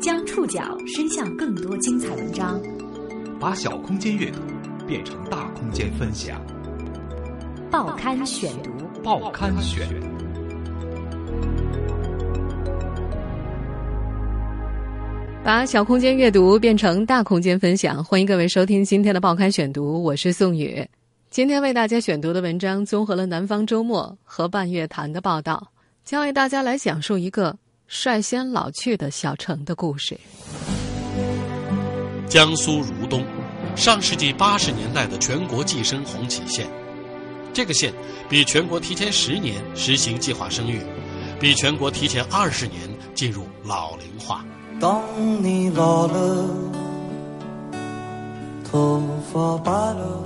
将触角伸向更多精彩文章，把小空间阅读变成大空间分享。报刊选读，报刊选。把小空间阅读变成大空间分享，欢迎各位收听今天的报刊选读，我是宋宇。今天为大家选读的文章综合了《南方周末》和《半月谈》的报道，将为大家来讲述一个率先老去的小城的故事。江苏如东，上世纪八十年代的全国计生红旗县，这个县比全国提前十年实行计划生育，比全国提前二十年进入老龄化。当你老了，头发白了。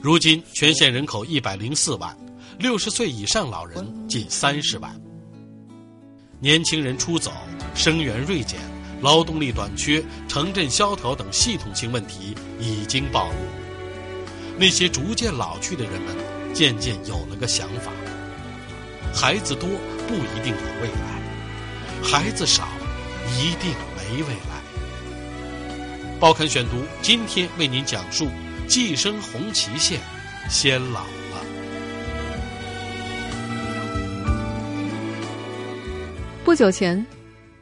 如今全县人口一百零四万，六十岁以上老人近三十万。年轻人出走，生源锐减，劳动力短缺，城镇萧条等系统性问题已经暴露。那些逐渐老去的人们，渐渐有了个想法：孩子多不一定有未来。孩子少，一定没未来。报刊选读，今天为您讲述：计生红旗县先老不久前，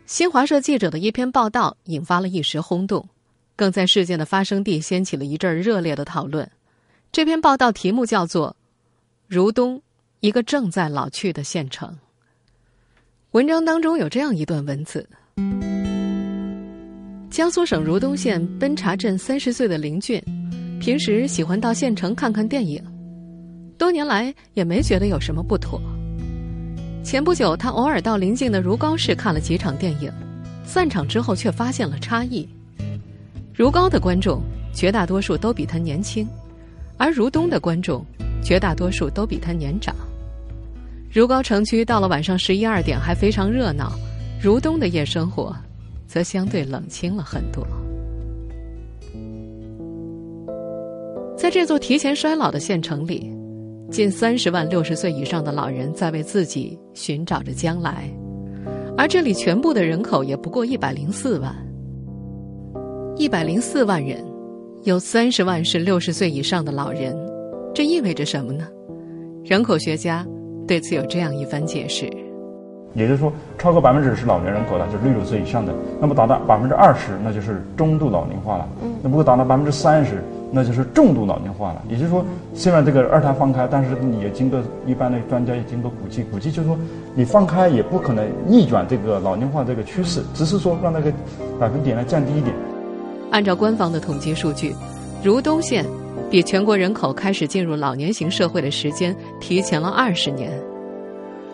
新华社记者的一篇报道引发了一时轰动，更在事件的发生地掀起了一阵热烈的讨论。这篇报道题目叫做《如东，一个正在老去的县城》。文章当中有这样一段文字：江苏省如东县奔查镇三十岁的林俊，平时喜欢到县城看看电影，多年来也没觉得有什么不妥。前不久，他偶尔到邻近的如皋市看了几场电影，散场之后却发现了差异。如皋的观众绝大多数都比他年轻，而如东的观众绝大多数都比他年长。如皋城区到了晚上十一二点还非常热闹，如东的夜生活则相对冷清了很多。在这座提前衰老的县城里，近三十万六十岁以上的老人在为自己寻找着将来，而这里全部的人口也不过一百零四万。一百零四万人，有三十万是六十岁以上的老人，这意味着什么呢？人口学家。对此有这样一番解释，也就是说，超过百分之是老年人口的，就是六十岁以上的，那么达到百分之二十，那就是中度老龄化了。嗯，那如果达到百分之三十，那就是重度老龄化了。也就是说，虽然这个二胎放开，但是你也经过一般的专家也经过估计，估计就是说，你放开也不可能逆转这个老龄化这个趋势，只是说让那个百分点呢降低一点。按照官方的统计数据，如东县。比全国人口开始进入老年型社会的时间提前了二十年，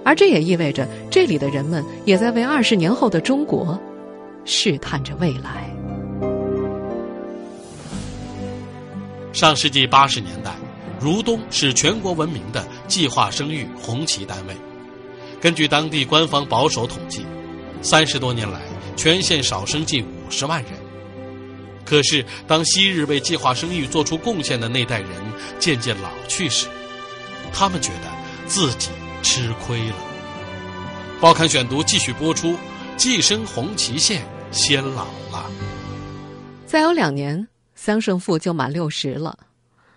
而这也意味着这里的人们也在为二十年后的中国试探着未来。上世纪八十年代，如东是全国闻名的计划生育红旗单位。根据当地官方保守统计，三十多年来，全县少生近五十万人。可是，当昔日为计划生育做出贡献的那代人渐渐老去时，他们觉得自己吃亏了。报刊选读继续播出：计生红旗县先老了。再有两年，桑胜富就满六十了。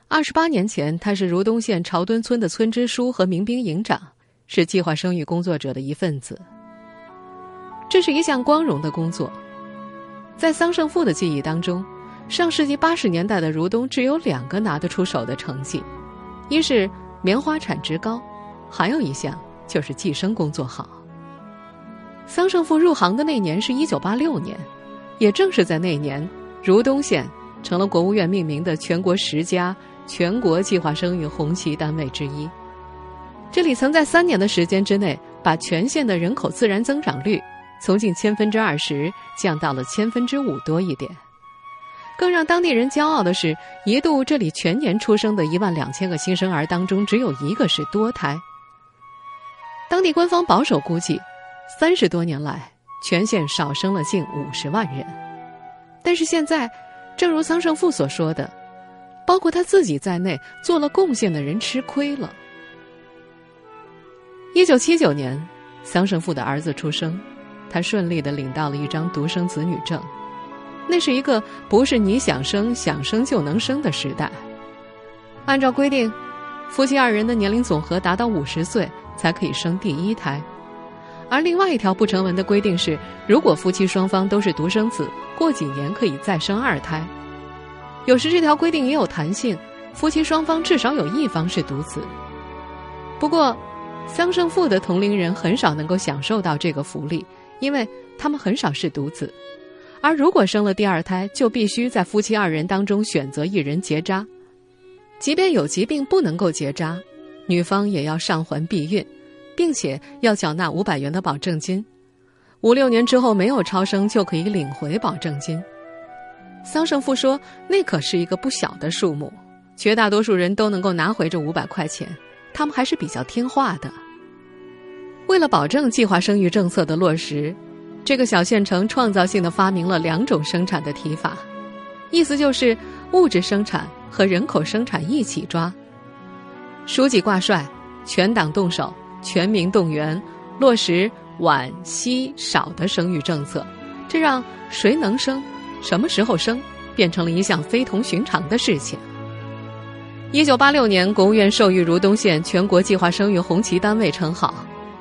二十八年前，他是如东县朝墩村的村支书和民兵营长，是计划生育工作者的一份子。这是一项光荣的工作。在桑胜富的记忆当中，上世纪八十年代的如东只有两个拿得出手的成绩，一是棉花产值高，还有一项就是计生工作好。桑胜富入行的那年是一九八六年，也正是在那年，如东县成了国务院命名的全国十佳全国计划生育红旗单位之一。这里曾在三年的时间之内，把全县的人口自然增长率。从近千分之二十降到了千分之五多一点，更让当地人骄傲的是，一度这里全年出生的一万两千个新生儿当中，只有一个是多胎。当地官方保守估计，三十多年来全县少生了近五十万人。但是现在，正如桑胜富所说的，包括他自己在内做了贡献的人吃亏了。一九七九年，桑胜富的儿子出生。他顺利的领到了一张独生子女证。那是一个不是你想生想生就能生的时代。按照规定，夫妻二人的年龄总和达到五十岁才可以生第一胎。而另外一条不成文的规定是，如果夫妻双方都是独生子，过几年可以再生二胎。有时这条规定也有弹性，夫妻双方至少有一方是独子。不过，桑圣父的同龄人很少能够享受到这个福利，因为他们很少是独子。而如果生了第二胎，就必须在夫妻二人当中选择一人结扎。即便有疾病不能够结扎，女方也要上环避孕，并且要缴纳五百元的保证金。五六年之后没有超生，就可以领回保证金。桑圣父说：“那可是一个不小的数目，绝大多数人都能够拿回这五百块钱，他们还是比较听话的。”为了保证计划生育政策的落实。这个小县城创造性的发明了两种生产的提法，意思就是物质生产和人口生产一起抓。书记挂帅，全党动手，全民动员，落实晚、稀、少的生育政策，这让谁能生、什么时候生变成了一项非同寻常的事情。一九八六年，国务院授予如东县全国计划生育红旗单位称号，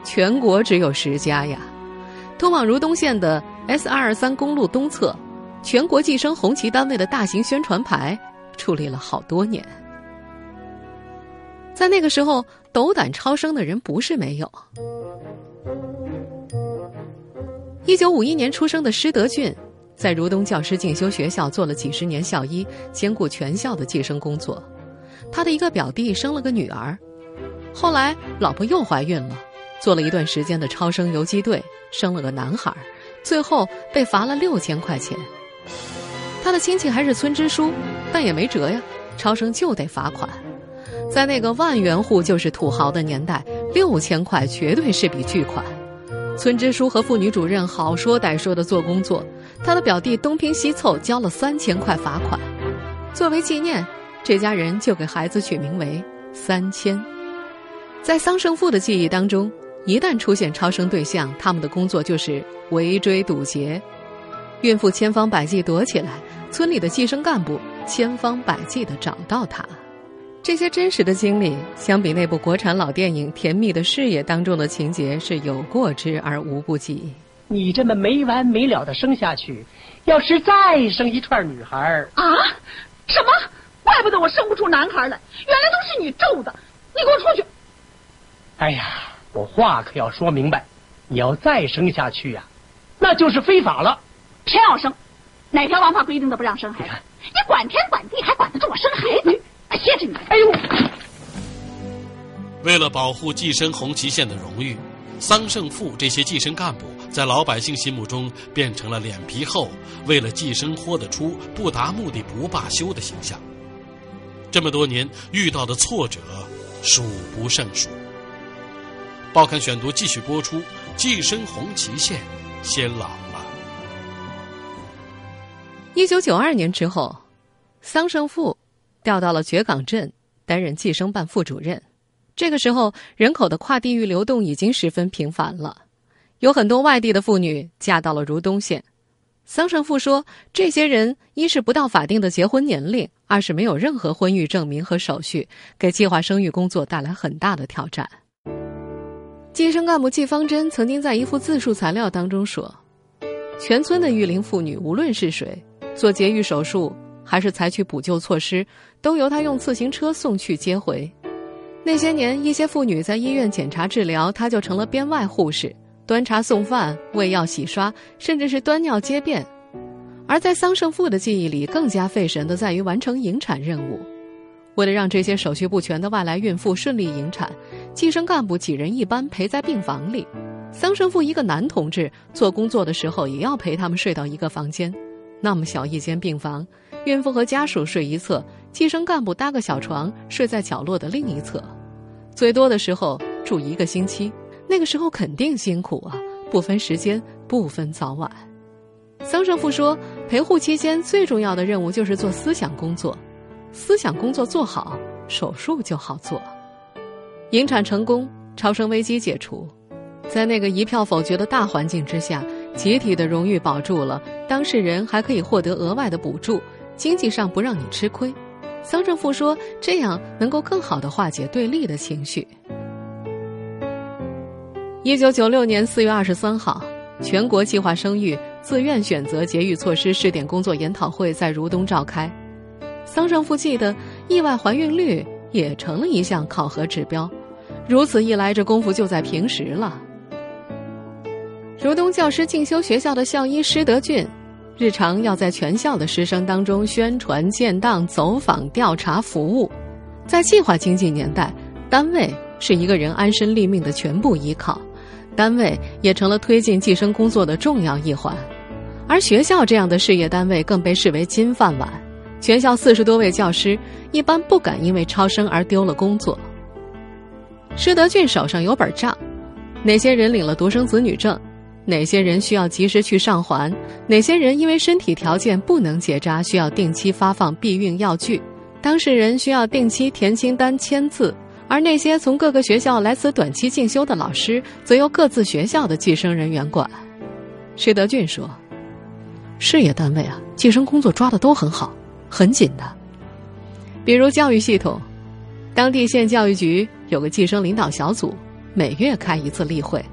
全国只有十家呀。通往如东县的 S 二二三公路东侧，全国计生红旗单位的大型宣传牌矗立了好多年。在那个时候，斗胆超生的人不是没有。一九五一年出生的施德俊，在如东教师进修学校做了几十年校医，兼顾全校的计生工作。他的一个表弟生了个女儿，后来老婆又怀孕了。做了一段时间的超生游击队，生了个男孩，最后被罚了六千块钱。他的亲戚还是村支书，但也没辙呀，超生就得罚款。在那个万元户就是土豪的年代，六千块绝对是笔巨款。村支书和妇女主任好说歹说的做工作，他的表弟东拼西凑交了三千块罚款。作为纪念，这家人就给孩子取名为三千。在桑圣父的记忆当中。一旦出现超生对象，他们的工作就是围追堵截，孕妇千方百计躲起来，村里的计生干部千方百计的找到他。这些真实的经历，相比那部国产老电影《甜蜜的事业》当中的情节，是有过之而无不及。你这么没完没了的生下去，要是再生一串女孩啊？什么？怪不得我生不出男孩来，原来都是你咒的！你给我出去！哎呀！我话可要说明白，你要再生下去呀，那就是非法了。偏要生，哪条王法规定的不让生孩子？你管天管地，还管得住我生孩子？歇着你！哎呦！为了保护寄生红旗县的荣誉，桑胜富这些寄生干部在老百姓心目中变成了脸皮厚、为了寄生豁得出、不达目的不罢休的形象。这么多年遇到的挫折数不胜数。报刊选读继续播出。寄生红旗县先老了。一九九二年之后，桑胜富调到了绝港镇担任计生办副主任。这个时候，人口的跨地域流动已经十分频繁了，有很多外地的妇女嫁到了如东县。桑圣富说，这些人一是不到法定的结婚年龄，二是没有任何婚育证明和手续，给计划生育工作带来很大的挑战。计生干部季方珍曾经在一幅自述材料当中说：“全村的育龄妇女，无论是谁做节育手术，还是采取补救措施，都由他用自行车送去接回。那些年，一些妇女在医院检查治疗，他就成了编外护士，端茶送饭、喂药洗刷，甚至是端尿接便。而在桑圣富的记忆里，更加费神的在于完成引产任务。”为了让这些手续不全的外来孕妇顺利引产，计生干部几人一班陪在病房里。桑生富一个男同志做工作的时候，也要陪他们睡到一个房间。那么小一间病房，孕妇和家属睡一侧，计生干部搭个小床睡在角落的另一侧。最多的时候住一个星期，那个时候肯定辛苦啊，不分时间，不分早晚。桑生富说，陪护期间最重要的任务就是做思想工作。思想工作做好，手术就好做。引产成功，超生危机解除。在那个一票否决的大环境之下，集体的荣誉保住了，当事人还可以获得额外的补助，经济上不让你吃亏。桑胜富说，这样能够更好的化解对立的情绪。一九九六年四月二十三号，全国计划生育自愿选择节育措施试点工作研讨会在如东召开。桑胜富记得，意外怀孕率也成了一项考核指标。如此一来，这功夫就在平时了。如东教师进修学校的校医施德俊，日常要在全校的师生当中宣传、建档、走访、调查、服务。在计划经济年代，单位是一个人安身立命的全部依靠，单位也成了推进计生工作的重要一环。而学校这样的事业单位更被视为金饭碗，全校四十多位教师一般不敢因为超生而丢了工作。施德俊手上有本账，哪些人领了独生子女证？哪些人需要及时去上环？哪些人因为身体条件不能结扎，需要定期发放避孕药具？当事人需要定期填清单、签字，而那些从各个学校来此短期进修的老师，则由各自学校的计生人员管。施德俊说：“事业单位啊，计生工作抓的都很好，很紧的。比如教育系统，当地县教育局有个计生领导小组，每月开一次例会。”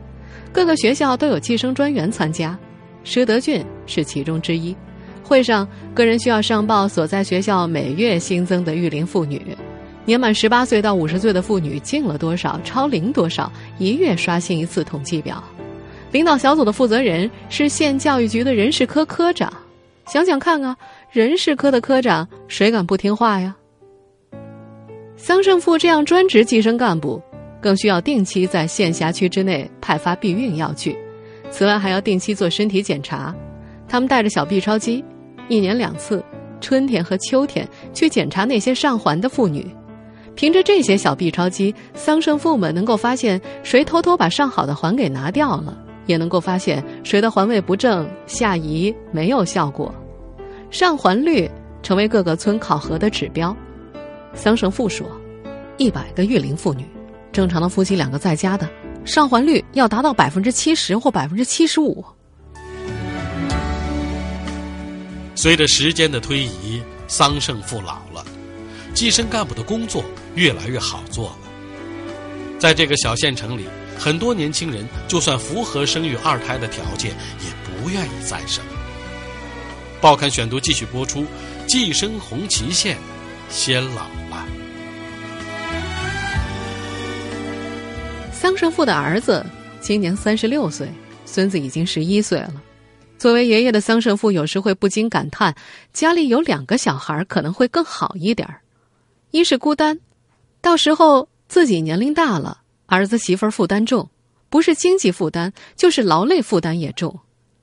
各个学校都有计生专员参加，施德俊是其中之一。会上，个人需要上报所在学校每月新增的育龄妇女，年满十八岁到五十岁的妇女进了多少，超龄多少，一月刷新一次统计表。领导小组的负责人是县教育局的人事科科长。想想看啊，人事科的科长谁敢不听话呀？桑胜富这样专职计生干部。更需要定期在县辖区之内派发避孕药具，此外还要定期做身体检查。他们带着小 B 超机，一年两次，春天和秋天去检查那些上环的妇女。凭着这些小 B 超机，桑胜富们能够发现谁偷偷把上好的环给拿掉了，也能够发现谁的环位不正、下移没有效果。上环率成为各个村考核的指标。桑葚富说：“一百个育龄妇女。”正常的夫妻两个在家的上环率要达到百分之七十或百分之七十五。随着时间的推移，桑葚父老了，计生干部的工作越来越好做了。在这个小县城里，很多年轻人就算符合生育二胎的条件，也不愿意再生。报刊选读继续播出，计生红旗县先老。桑胜富的儿子今年三十六岁，孙子已经十一岁了。作为爷爷的桑胜富有时会不禁感叹：家里有两个小孩可能会更好一点儿。一是孤单，到时候自己年龄大了，儿子媳妇儿负担重，不是经济负担，就是劳累负担也重。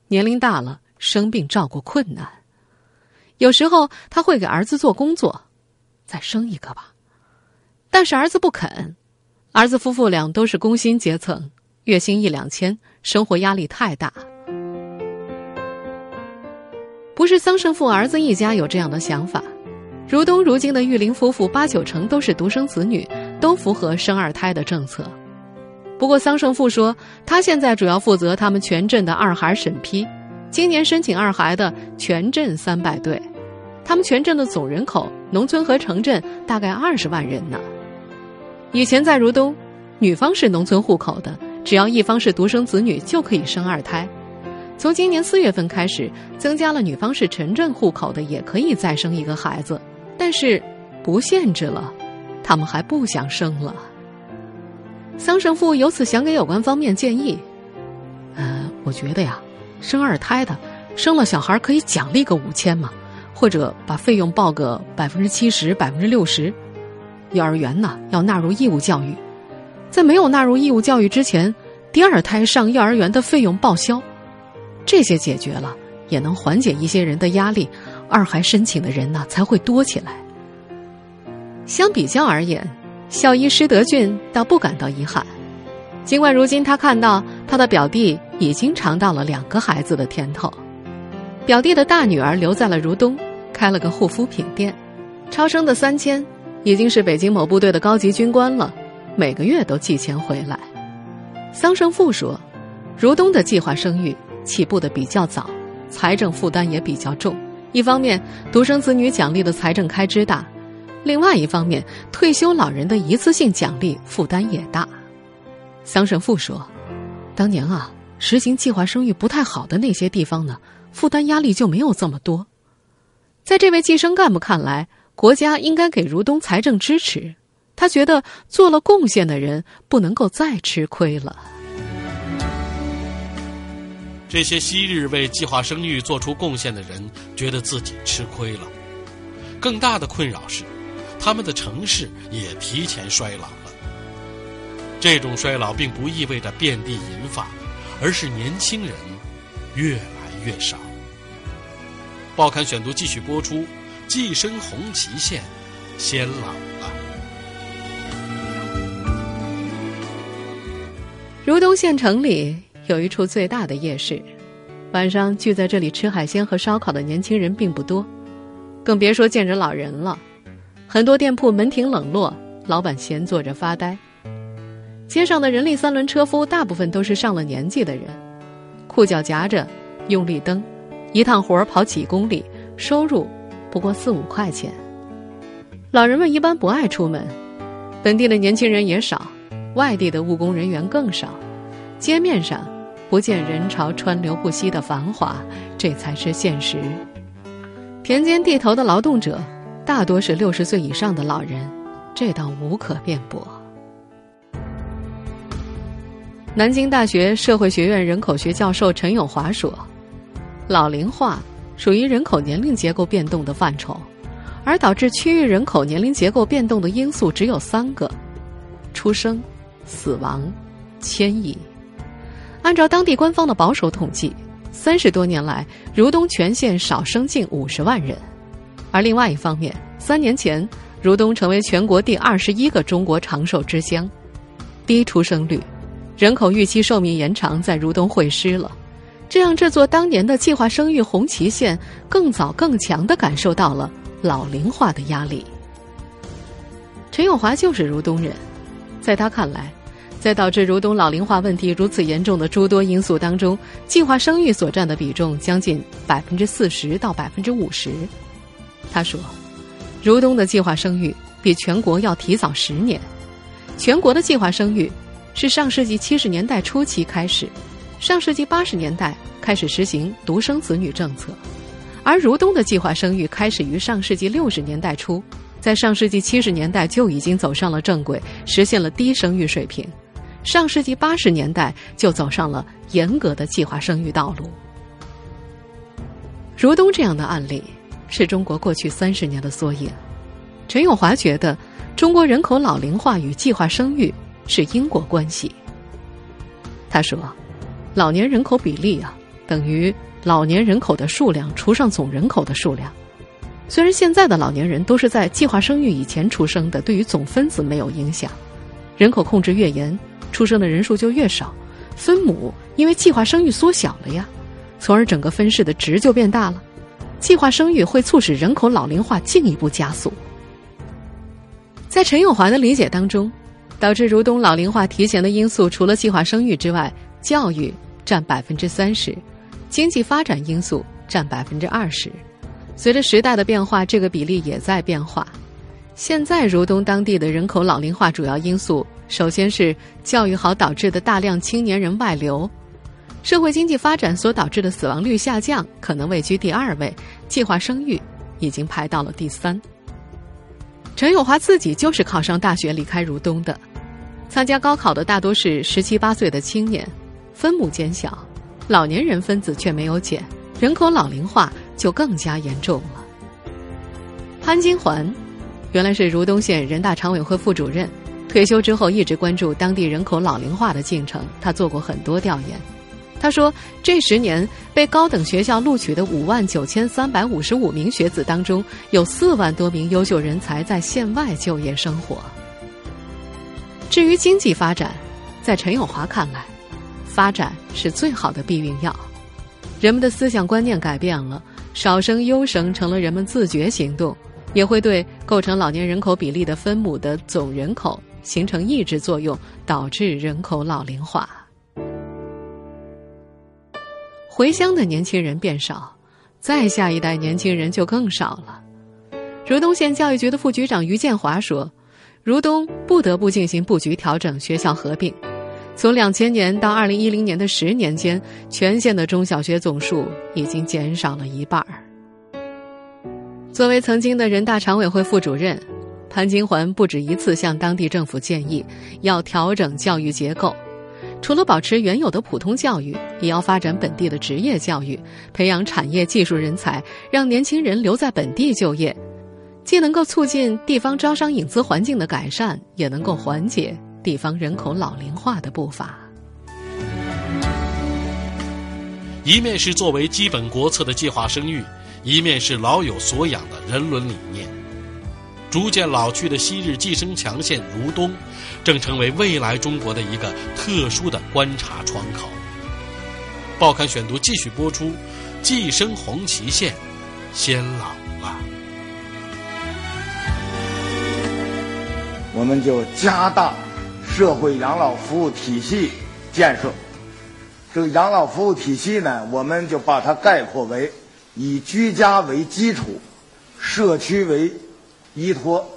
年龄大了，生病照顾困难。有时候他会给儿子做工作，再生一个吧，但是儿子不肯。儿子夫妇俩都是工薪阶层，月薪一两千，生活压力太大。不是桑胜富儿子一家有这样的想法，如东如今的玉林夫妇八九成都是独生子女，都符合生二胎的政策。不过桑胜富说，他现在主要负责他们全镇的二孩审批，今年申请二孩的全镇三百对，他们全镇的总人口，农村和城镇大概二十万人呢。以前在如东，女方是农村户口的，只要一方是独生子女就可以生二胎。从今年四月份开始，增加了女方是城镇户口的也可以再生一个孩子，但是不限制了，他们还不想生了。桑胜富由此想给有关方面建议：，呃，我觉得呀，生二胎的，生了小孩可以奖励个五千嘛，或者把费用报个百分之七十、百分之六十。幼儿园呢要纳入义务教育，在没有纳入义务教育之前，第二胎上幼儿园的费用报销，这些解决了，也能缓解一些人的压力，二孩申请的人呢才会多起来。相比较而言，校医施德俊倒不感到遗憾，尽管如今他看到他的表弟已经尝到了两个孩子的甜头，表弟的大女儿留在了如东，开了个护肤品店，超生的三千。已经是北京某部队的高级军官了，每个月都寄钱回来。桑胜富说：“如东的计划生育起步的比较早，财政负担也比较重。一方面，独生子女奖励的财政开支大；另外一方面，退休老人的一次性奖励负担也大。桑神父说：“当年啊，实行计划生育不太好的那些地方呢，负担压力就没有这么多。在这位计生干部看来，国家应该给如东财政支持。他觉得做了贡献的人不能够再吃亏了。”这些昔日为计划生育做出贡献的人，觉得自己吃亏了。更大的困扰是，他们的城市也提前衰老了。这种衰老并不意味着遍地银发，而是年轻人越来越少。报刊选读继续播出：寄生红旗县先老了。如东县城里。有一处最大的夜市，晚上聚在这里吃海鲜和烧烤的年轻人并不多，更别说见着老人了。很多店铺门庭冷落，老板闲坐着发呆。街上的人力三轮车夫大部分都是上了年纪的人，裤脚夹着，用力蹬，一趟活儿跑几公里，收入不过四五块钱。老人们一般不爱出门，本地的年轻人也少，外地的务工人员更少，街面上。不见人潮川流不息的繁华，这才是现实。田间地头的劳动者，大多是六十岁以上的老人，这倒无可辩驳。南京大学社会学院人口学教授陈永华说：“老龄化属于人口年龄结构变动的范畴，而导致区域人口年龄结构变动的因素只有三个：出生、死亡、迁移。”按照当地官方的保守统计，三十多年来，如东全县少生近五十万人。而另外一方面，三年前，如东成为全国第二十一个中国长寿之乡。低出生率，人口预期寿命延长在如东会师了，这让这座当年的计划生育红旗县更早更强地感受到了老龄化的压力。陈永华就是如东人，在他看来。在导致如东老龄化问题如此严重的诸多因素当中，计划生育所占的比重将近百分之四十到百分之五十。他说，如东的计划生育比全国要提早十年。全国的计划生育是上世纪七十年代初期开始，上世纪八十年代开始实行独生子女政策，而如东的计划生育开始于上世纪六十年代初，在上世纪七十年代就已经走上了正轨，实现了低生育水平。上世纪八十年代就走上了严格的计划生育道路。如东这样的案例是中国过去三十年的缩影。陈永华觉得，中国人口老龄化与计划生育是因果关系。他说：“老年人口比例啊，等于老年人口的数量除上总人口的数量。虽然现在的老年人都是在计划生育以前出生的，对于总分子没有影响。人口控制越严。”出生的人数就越少，分母因为计划生育缩小了呀，从而整个分式的值就变大了。计划生育会促使人口老龄化进一步加速。在陈永华的理解当中，导致如东老龄化提前的因素，除了计划生育之外，教育占百分之三十，经济发展因素占百分之二十。随着时代的变化，这个比例也在变化。现在如东当地的人口老龄化主要因素。首先是教育好导致的大量青年人外流，社会经济发展所导致的死亡率下降可能位居第二位，计划生育已经排到了第三。陈永华自己就是考上大学离开如东的，参加高考的大多是十七八岁的青年，分母减小，老年人分子却没有减，人口老龄化就更加严重了。潘金环，原来是如东县人大常委会副主任。退休之后一直关注当地人口老龄化的进程，他做过很多调研。他说，这十年被高等学校录取的五万九千三百五十五名学子当中，有四万多名优秀人才在县外就业生活。至于经济发展，在陈永华看来，发展是最好的避孕药。人们的思想观念改变了，少生优生成了人们自觉行动，也会对构成老年人口比例的分母的总人口。形成抑制作用，导致人口老龄化。回乡的年轻人变少，再下一代年轻人就更少了。如东县教育局的副局长于建华说：“如东不得不进行布局调整，学校合并。从两千年到二零一零年的十年间，全县的中小学总数已经减少了一半儿。”作为曾经的人大常委会副主任，潘金环不止一次向当地政府建议要调整教育结构，除了保持原有的普通教育，也要发展本地的职业教育，培养产业技术人才，让年轻人留在本地就业。既能够促进地方招商引资环境的改善，也能够缓解地方人口老龄化的步伐。一面是作为基本国策的计划生育，一面是老有所养的人伦理念。逐渐老去的昔日计生强县如东，正成为未来中国的一个特殊的观察窗口。报刊选读继续播出：寄生红旗县，先老了。我们就加大社会养老服务体系建设。这个养老服务体系呢，我们就把它概括为以居家为基础，社区为依托，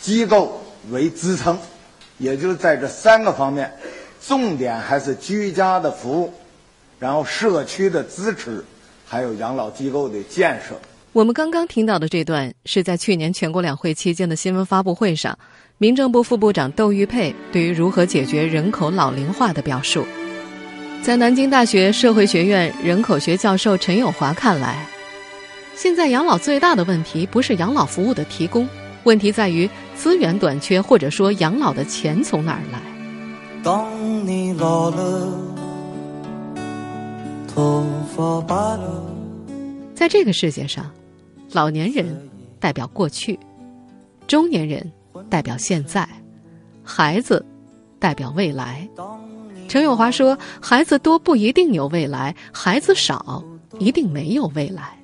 机构为支撑，也就是在这三个方面，重点还是居家的服务，然后社区的支持，还有养老机构的建设。我们刚刚听到的这段是在去年全国两会期间的新闻发布会上。民政部副部长窦玉佩对于如何解决人口老龄化的表述，在南京大学社会学院人口学教授陈友华看来，现在养老最大的问题不是养老服务的提供，问题在于资源短缺，或者说养老的钱从哪儿来。当你老了，头发白了，在这个世界上，老年人代表过去，中年人。代表现在，孩子代表未来。陈永华说：“孩子多不一定有未来，孩子少一定没有未来。”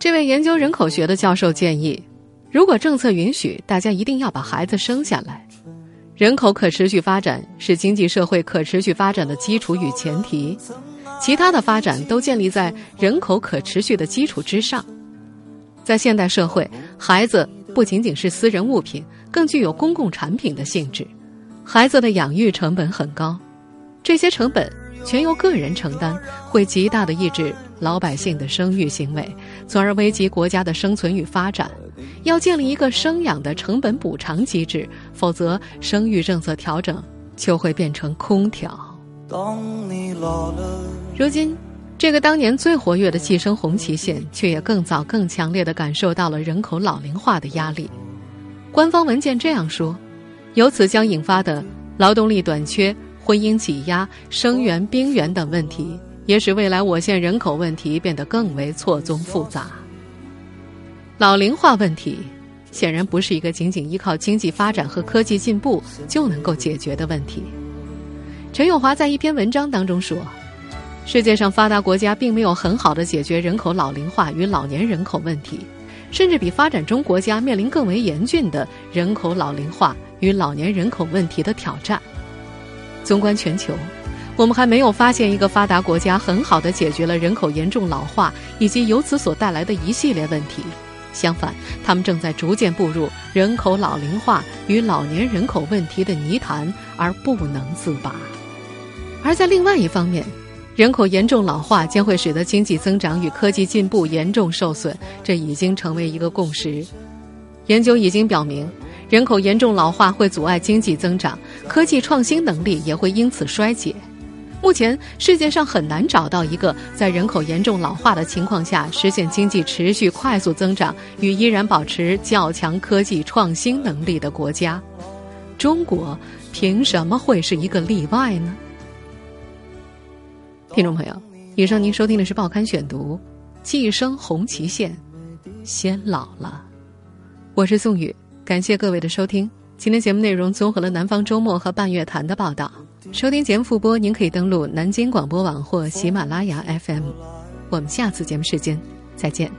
这位研究人口学的教授建议，如果政策允许，大家一定要把孩子生下来。人口可持续发展是经济社会可持续发展的基础与前提，其他的发展都建立在人口可持续的基础之上。在现代社会，孩子。不仅仅是私人物品，更具有公共产品的性质。孩子的养育成本很高，这些成本全由个人承担，会极大的抑制老百姓的生育行为，从而危及国家的生存与发展。要建立一个生养的成本补偿机制，否则生育政策调整就会变成空调。如今。这个当年最活跃的计生红旗县，却也更早、更强烈地感受到了人口老龄化的压力。官方文件这样说：由此将引发的劳动力短缺、婚姻挤压、生源兵源等问题，也使未来我县人口问题变得更为错综复杂。老龄化问题显然不是一个仅仅依靠经济发展和科技进步就能够解决的问题。陈永华在一篇文章当中说。世界上发达国家并没有很好的解决人口老龄化与老年人口问题，甚至比发展中国家面临更为严峻的人口老龄化与老年人口问题的挑战。纵观全球，我们还没有发现一个发达国家很好的解决了人口严重老化以及由此所带来的一系列问题。相反，他们正在逐渐步入人口老龄化与老年人口问题的泥潭而不能自拔。而在另外一方面，人口严重老化将会使得经济增长与科技进步严重受损，这已经成为一个共识。研究已经表明，人口严重老化会阻碍经济增长，科技创新能力也会因此衰竭。目前，世界上很难找到一个在人口严重老化的情况下实现经济持续快速增长与依然保持较强科技创新能力的国家。中国凭什么会是一个例外呢？听众朋友，以上您收听的是《报刊选读》，寄生红旗县先老了。我是宋宇，感谢各位的收听。今天节目内容综合了《南方周末》和《半月谈》的报道。收听节目复播，您可以登录南京广播网或喜马拉雅 FM。我们下次节目时间再见。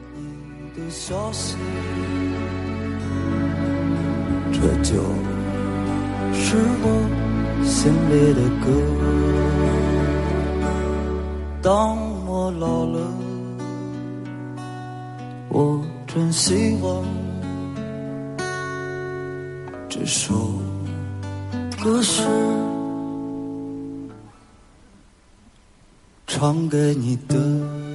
这就是我心里的歌。当我。老了，我真希望这首歌是唱给你的。